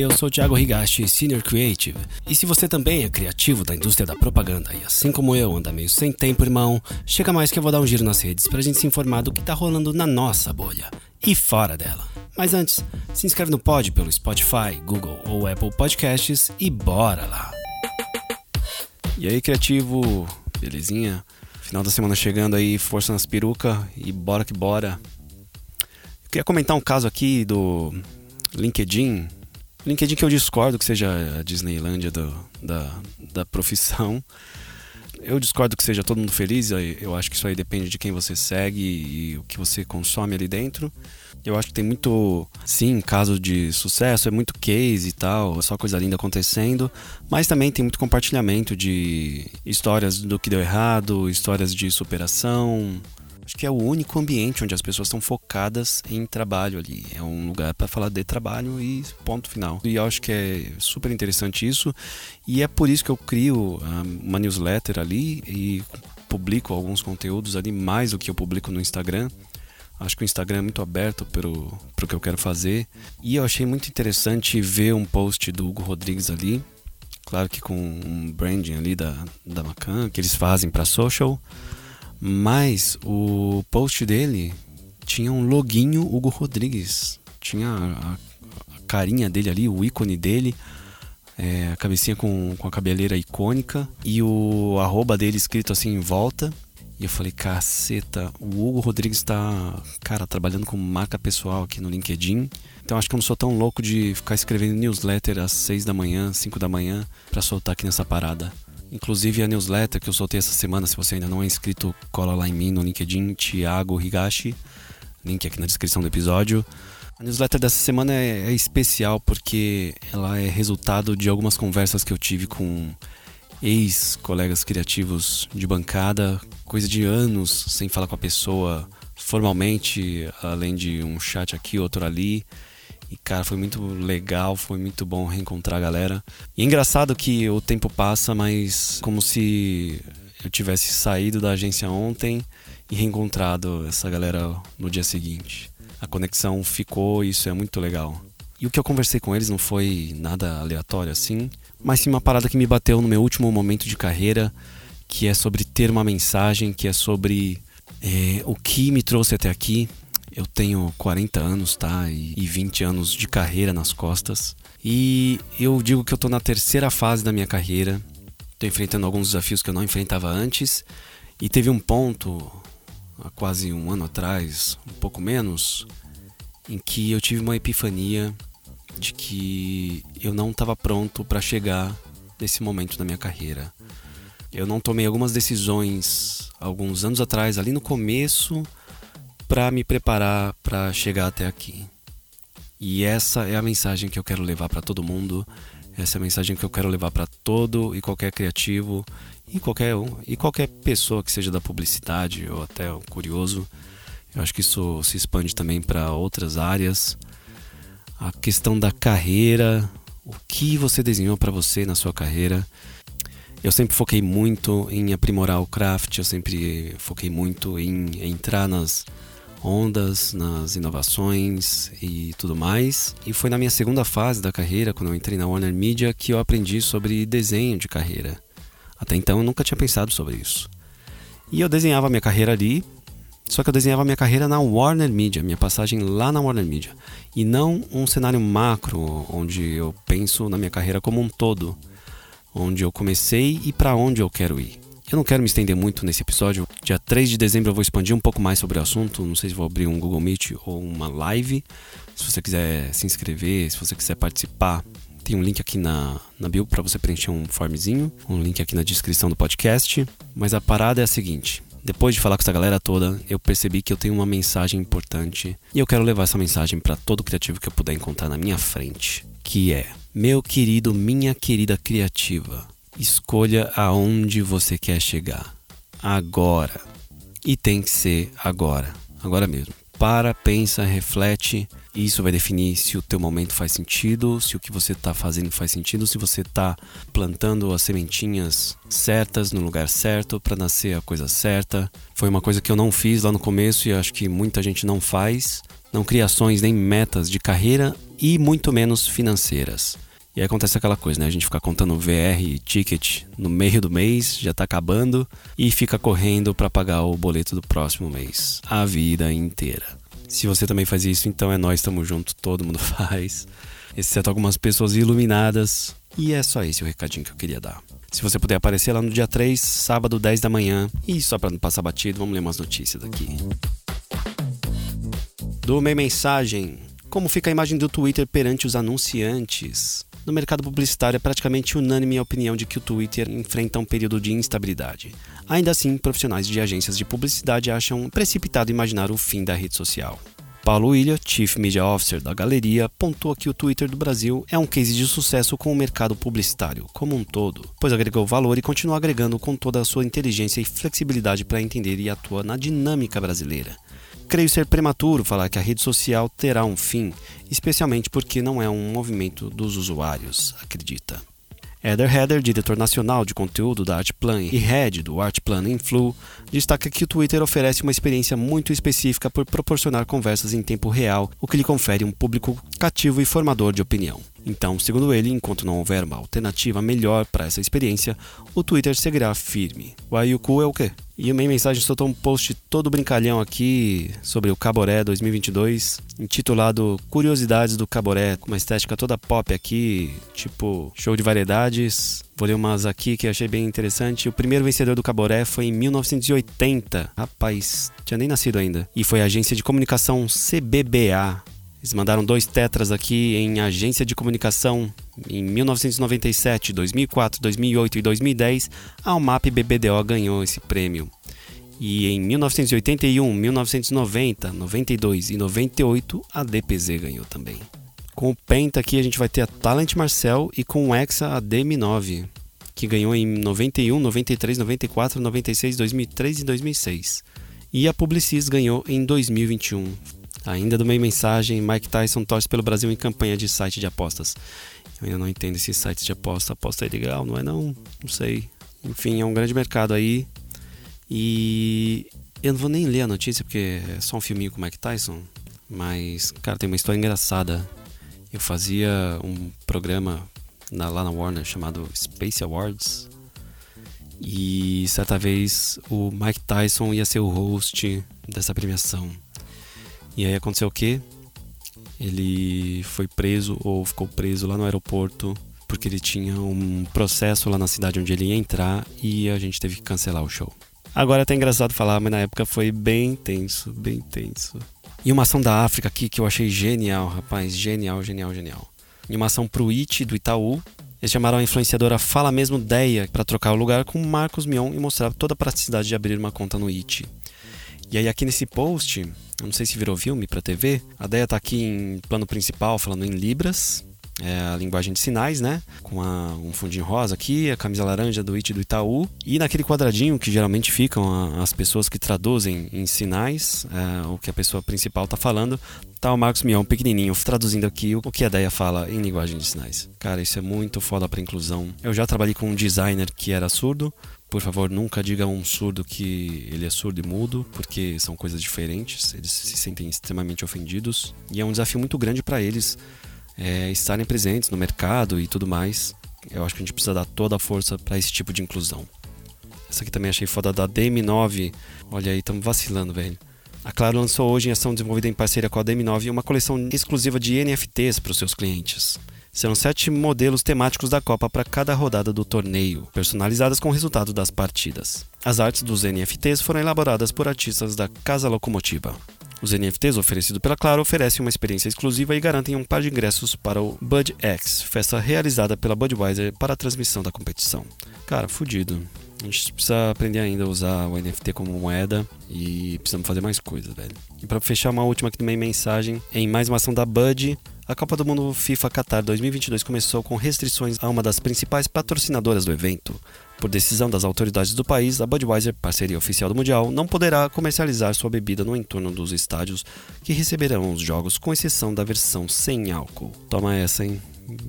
eu sou Thiago Higashi, Senior Creative. E se você também é criativo da indústria da propaganda e assim como eu anda meio sem tempo, irmão, chega mais que eu vou dar um giro nas redes pra gente se informar do que tá rolando na nossa bolha e fora dela. Mas antes, se inscreve no pod pelo Spotify, Google ou Apple Podcasts e bora lá! E aí, criativo, belezinha? Final da semana chegando aí, força nas peruca e bora que bora. Queria comentar um caso aqui do LinkedIn. LinkedIn que eu discordo que seja a Disneylândia do, da, da profissão. Eu discordo que seja todo mundo feliz, eu acho que isso aí depende de quem você segue e o que você consome ali dentro. Eu acho que tem muito, sim, caso de sucesso, é muito case e tal, é só coisa linda acontecendo, mas também tem muito compartilhamento de histórias do que deu errado, histórias de superação, Acho que é o único ambiente onde as pessoas estão focadas em trabalho ali. É um lugar para falar de trabalho e ponto final. E eu acho que é super interessante isso. E é por isso que eu crio ah, uma newsletter ali e publico alguns conteúdos ali, mais do que eu publico no Instagram. Acho que o Instagram é muito aberto para o que eu quero fazer. E eu achei muito interessante ver um post do Hugo Rodrigues ali. Claro que com um branding ali da, da Macan, que eles fazem para social. Mas o post dele tinha um loginho Hugo Rodrigues. Tinha a, a carinha dele ali, o ícone dele. É, a cabecinha com, com a cabeleira icônica e o arroba dele escrito assim em volta. E eu falei, caceta, o Hugo Rodrigues tá, cara, trabalhando com marca pessoal aqui no LinkedIn. Então acho que eu não sou tão louco de ficar escrevendo newsletter às 6 da manhã, 5 da manhã, para soltar aqui nessa parada. Inclusive a newsletter que eu soltei essa semana, se você ainda não é inscrito, cola lá em mim no LinkedIn, Thiago Higashi, link aqui na descrição do episódio. A newsletter dessa semana é, é especial porque ela é resultado de algumas conversas que eu tive com ex-colegas criativos de bancada, coisa de anos sem falar com a pessoa formalmente, além de um chat aqui, outro ali. E, cara, foi muito legal, foi muito bom reencontrar a galera. E é engraçado que o tempo passa, mas como se eu tivesse saído da agência ontem e reencontrado essa galera no dia seguinte. A conexão ficou isso é muito legal. E o que eu conversei com eles não foi nada aleatório assim, mas sim uma parada que me bateu no meu último momento de carreira, que é sobre ter uma mensagem, que é sobre é, o que me trouxe até aqui, eu tenho 40 anos, tá? E, 20 anos de carreira nas costas. E eu digo que eu tô na terceira fase da minha carreira. Tô enfrentando alguns desafios que eu não enfrentava antes. E teve um ponto, há quase um ano atrás, um pouco menos, em que eu tive uma epifania de que eu não estava pronto para chegar nesse momento da minha carreira. Eu não tomei algumas decisões alguns anos atrás, ali no começo para me preparar para chegar até aqui. E essa é a mensagem que eu quero levar para todo mundo. Essa é a mensagem que eu quero levar para todo e qualquer criativo e qualquer e qualquer pessoa que seja da publicidade ou até um curioso. Eu acho que isso se expande também para outras áreas. A questão da carreira, o que você desenhou para você na sua carreira. Eu sempre foquei muito em aprimorar o craft, eu sempre foquei muito em entrar nas ondas nas inovações e tudo mais. E foi na minha segunda fase da carreira, quando eu entrei na Warner Media, que eu aprendi sobre desenho de carreira. Até então eu nunca tinha pensado sobre isso. E eu desenhava minha carreira ali, só que eu desenhava minha carreira na Warner Media, minha passagem lá na Warner Media. E não um cenário macro, onde eu penso na minha carreira como um todo, onde eu comecei e para onde eu quero ir. Eu não quero me estender muito nesse episódio. Dia 3 de dezembro eu vou expandir um pouco mais sobre o assunto. Não sei se vou abrir um Google Meet ou uma live. Se você quiser se inscrever, se você quiser participar, tem um link aqui na, na bio para você preencher um formzinho. Um link aqui na descrição do podcast. Mas a parada é a seguinte. Depois de falar com essa galera toda, eu percebi que eu tenho uma mensagem importante e eu quero levar essa mensagem para todo criativo que eu puder encontrar na minha frente, que é: meu querido, minha querida criativa, Escolha aonde você quer chegar. Agora. E tem que ser agora. Agora mesmo. Para, pensa, reflete. Isso vai definir se o teu momento faz sentido, se o que você está fazendo faz sentido, se você está plantando as sementinhas certas no lugar certo para nascer a coisa certa. Foi uma coisa que eu não fiz lá no começo e acho que muita gente não faz. Não cria ações nem metas de carreira e muito menos financeiras. E aí acontece aquela coisa, né? A gente fica contando VR e ticket no meio do mês, já tá acabando, e fica correndo para pagar o boleto do próximo mês. A vida inteira. Se você também faz isso, então é nós, estamos junto, todo mundo faz. Exceto algumas pessoas iluminadas. E é só esse o recadinho que eu queria dar. Se você puder aparecer lá no dia 3, sábado, 10 da manhã. E só para não passar batido, vamos ler umas notícias daqui. Do mensagem. Como fica a imagem do Twitter perante os anunciantes? No mercado publicitário é praticamente unânime a opinião de que o Twitter enfrenta um período de instabilidade. Ainda assim, profissionais de agências de publicidade acham precipitado imaginar o fim da rede social. Paulo William, Chief Media Officer da galeria, pontua que o Twitter do Brasil é um case de sucesso com o mercado publicitário como um todo, pois agregou valor e continua agregando com toda a sua inteligência e flexibilidade para entender e atuar na dinâmica brasileira. Creio ser prematuro falar que a rede social terá um fim, especialmente porque não é um movimento dos usuários, acredita. Eder Header, diretor nacional de conteúdo da Artplan e head do Artplan Influ, destaca que o Twitter oferece uma experiência muito específica por proporcionar conversas em tempo real, o que lhe confere um público cativo e formador de opinião. Então, segundo ele, enquanto não houver uma alternativa melhor para essa experiência, o Twitter seguirá firme. O Ayuku é o quê? E a minha mensagem soltou um post todo brincalhão aqui sobre o Caboré 2022, intitulado Curiosidades do Caboré, com uma estética toda pop aqui, tipo show de variedades. Vou ler umas aqui que achei bem interessante. O primeiro vencedor do Caboré foi em 1980. Rapaz, tinha nem nascido ainda. E foi a agência de comunicação CBBA, eles mandaram dois tetras aqui em agência de comunicação em 1997, 2004, 2008 e 2010. A UMAP BBDO ganhou esse prêmio. E em 1981, 1990, 92 e 98 a DPZ ganhou também. Com o Penta aqui a gente vai ter a Talent Marcel e com o Exa a DM9, que ganhou em 91, 93, 94, 96, 2003 e 2006. E a Publicis ganhou em 2021. Ainda do meio mensagem, Mike Tyson torce pelo Brasil em campanha de site de apostas. Eu ainda não entendo esses sites de aposta. Aposta é legal, não é não? Não sei. Enfim, é um grande mercado aí. E eu não vou nem ler a notícia porque é só um filminho com Mike Tyson. Mas, cara, tem uma história engraçada. Eu fazia um programa na, lá na Warner chamado Space Awards. E certa vez o Mike Tyson ia ser o host dessa premiação. E aí aconteceu o quê? Ele foi preso ou ficou preso lá no aeroporto porque ele tinha um processo lá na cidade onde ele ia entrar e a gente teve que cancelar o show. Agora é até engraçado falar, mas na época foi bem tenso, bem tenso. E uma ação da África aqui que eu achei genial, rapaz, genial, genial, genial. Em uma ação pro IT do Itaú, eles chamaram a influenciadora Fala Mesmo Deia para trocar o lugar com Marcos Mion e mostrar toda a praticidade de abrir uma conta no IT. E aí aqui nesse post, não sei se virou filme para TV, a Deia tá aqui em plano principal falando em libras, é a linguagem de sinais, né? Com a, um fundinho rosa aqui, a camisa laranja do IT do Itaú. E naquele quadradinho que geralmente ficam a, as pessoas que traduzem em sinais é, o que a pessoa principal tá falando, tá o Marcos Mion pequenininho traduzindo aqui o que a Deia fala em linguagem de sinais. Cara, isso é muito foda pra inclusão. Eu já trabalhei com um designer que era surdo, por favor, nunca diga a um surdo que ele é surdo e mudo, porque são coisas diferentes. Eles se sentem extremamente ofendidos e é um desafio muito grande para eles é, estarem presentes no mercado e tudo mais. Eu acho que a gente precisa dar toda a força para esse tipo de inclusão. Essa aqui também achei foda da DM9. Olha aí, estamos vacilando, velho. A Claro lançou hoje em ação desenvolvida em parceria com a DM9 uma coleção exclusiva de NFTs para os seus clientes. Serão sete modelos temáticos da Copa para cada rodada do torneio, personalizadas com o resultado das partidas. As artes dos NFTs foram elaboradas por artistas da Casa Locomotiva. Os NFTs oferecidos pela Claro oferecem uma experiência exclusiva e garantem um par de ingressos para o Bud X, festa realizada pela Budweiser para a transmissão da competição. Cara, fudido. A gente precisa aprender ainda a usar o NFT como moeda e precisamos fazer mais coisas, velho. E para fechar uma última aqui também mensagem, em mais uma ação da Bud, a Copa do Mundo FIFA Qatar 2022 começou com restrições a uma das principais patrocinadoras do evento. Por decisão das autoridades do país, a Budweiser, parceria oficial do Mundial, não poderá comercializar sua bebida no entorno dos estádios que receberão os jogos, com exceção da versão sem álcool. Toma essa, hein?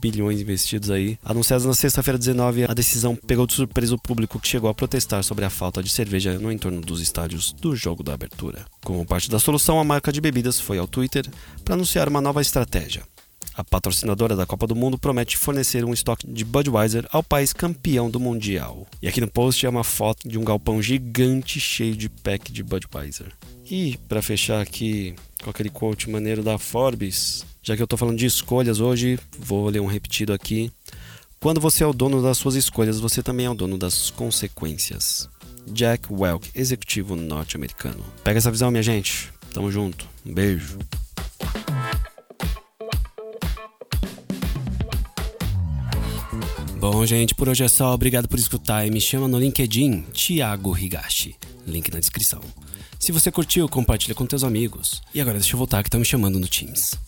Bilhões investidos aí. Anunciados na sexta-feira 19, a decisão pegou de surpresa o público que chegou a protestar sobre a falta de cerveja no entorno dos estádios do jogo da abertura. Como parte da solução, a marca de bebidas foi ao Twitter para anunciar uma nova estratégia. A patrocinadora da Copa do Mundo promete fornecer um estoque de Budweiser ao país campeão do Mundial. E aqui no post é uma foto de um galpão gigante cheio de pack de Budweiser. E para fechar aqui com aquele quote maneiro da Forbes, já que eu estou falando de escolhas hoje, vou ler um repetido aqui. Quando você é o dono das suas escolhas, você também é o dono das consequências. Jack Welk, executivo norte-americano. Pega essa visão, minha gente. Tamo junto. Um beijo. Bom, gente, por hoje é só. Obrigado por escutar e me chama no LinkedIn, Thiago Higashi. Link na descrição. Se você curtiu, compartilha com teus amigos. E agora deixa eu voltar que tá me chamando no Teams.